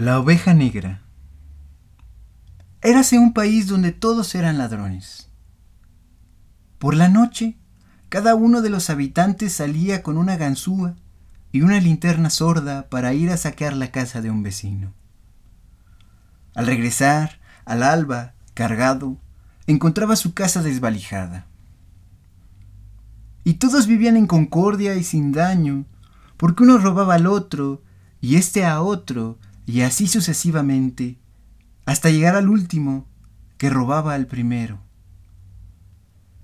La oveja negra. Érase un país donde todos eran ladrones. Por la noche, cada uno de los habitantes salía con una ganzúa y una linterna sorda para ir a saquear la casa de un vecino. Al regresar, al alba, cargado, encontraba su casa desvalijada. Y todos vivían en concordia y sin daño, porque uno robaba al otro, y éste a otro, y así sucesivamente, hasta llegar al último, que robaba al primero.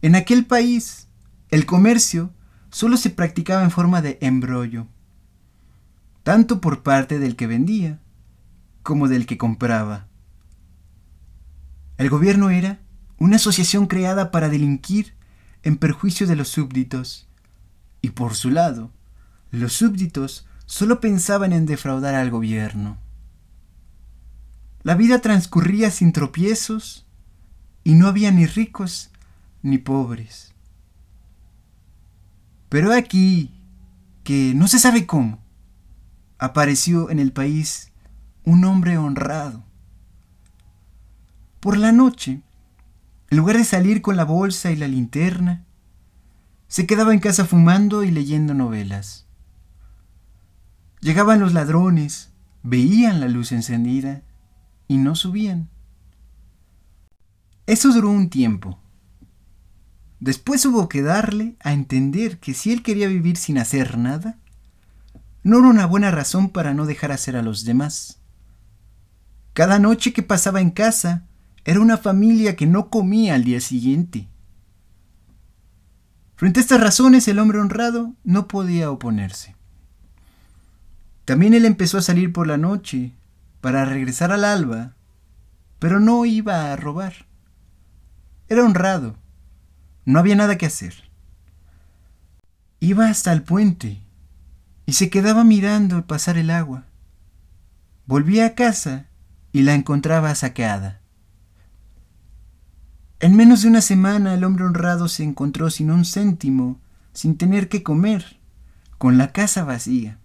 En aquel país, el comercio solo se practicaba en forma de embrollo, tanto por parte del que vendía como del que compraba. El gobierno era una asociación creada para delinquir en perjuicio de los súbditos, y por su lado, los súbditos solo pensaban en defraudar al gobierno. La vida transcurría sin tropiezos y no había ni ricos ni pobres. Pero aquí, que no se sabe cómo, apareció en el país un hombre honrado. Por la noche, en lugar de salir con la bolsa y la linterna, se quedaba en casa fumando y leyendo novelas. Llegaban los ladrones, veían la luz encendida y no subían. Eso duró un tiempo. Después hubo que darle a entender que si él quería vivir sin hacer nada, no era una buena razón para no dejar hacer a los demás. Cada noche que pasaba en casa, era una familia que no comía al día siguiente. Frente a estas razones, el hombre honrado no podía oponerse. También él empezó a salir por la noche para regresar al alba, pero no iba a robar. Era honrado. No había nada que hacer. Iba hasta el puente y se quedaba mirando pasar el agua. Volvía a casa y la encontraba saqueada. En menos de una semana el hombre honrado se encontró sin un céntimo, sin tener que comer, con la casa vacía.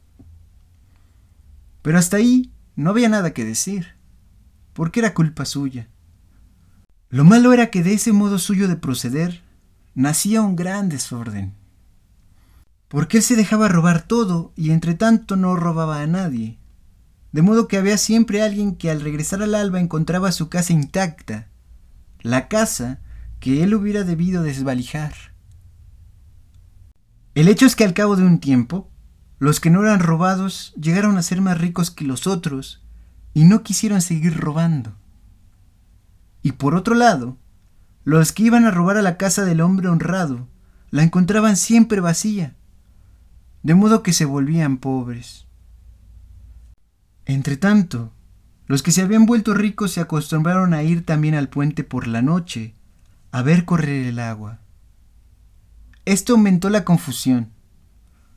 Pero hasta ahí no había nada que decir, porque era culpa suya. Lo malo era que de ese modo suyo de proceder nacía un gran desorden. Porque él se dejaba robar todo y entre tanto no robaba a nadie. De modo que había siempre alguien que al regresar al alba encontraba su casa intacta la casa que él hubiera debido desvalijar. El hecho es que al cabo de un tiempo, los que no eran robados llegaron a ser más ricos que los otros y no quisieron seguir robando. Y por otro lado, los que iban a robar a la casa del hombre honrado la encontraban siempre vacía, de modo que se volvían pobres. Entretanto, los que se habían vuelto ricos se acostumbraron a ir también al puente por la noche, a ver correr el agua. Esto aumentó la confusión,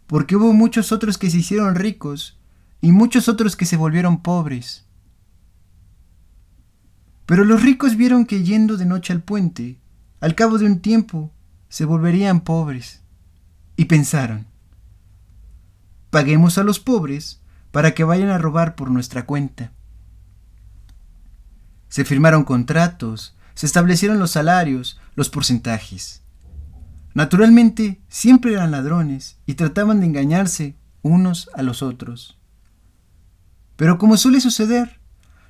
porque hubo muchos otros que se hicieron ricos y muchos otros que se volvieron pobres. Pero los ricos vieron que yendo de noche al puente, al cabo de un tiempo, se volverían pobres, y pensaron, paguemos a los pobres para que vayan a robar por nuestra cuenta. Se firmaron contratos, se establecieron los salarios, los porcentajes. Naturalmente, siempre eran ladrones y trataban de engañarse unos a los otros. Pero como suele suceder,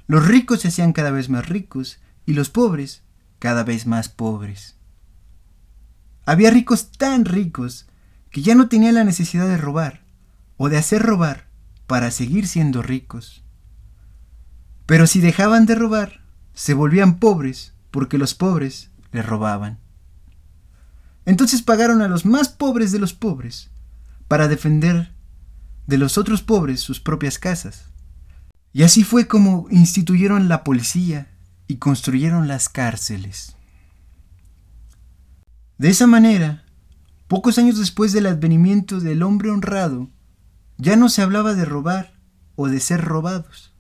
los ricos se hacían cada vez más ricos y los pobres cada vez más pobres. Había ricos tan ricos que ya no tenían la necesidad de robar o de hacer robar para seguir siendo ricos. Pero si dejaban de robar, se volvían pobres porque los pobres les robaban. Entonces pagaron a los más pobres de los pobres para defender de los otros pobres sus propias casas. Y así fue como instituyeron la policía y construyeron las cárceles. De esa manera, pocos años después del advenimiento del hombre honrado, ya no se hablaba de robar o de ser robados,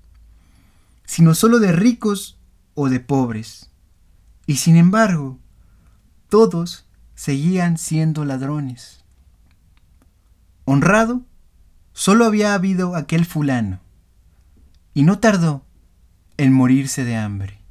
sino solo de ricos o de pobres. Y sin embargo, todos seguían siendo ladrones. Honrado, solo había habido aquel fulano, y no tardó en morirse de hambre.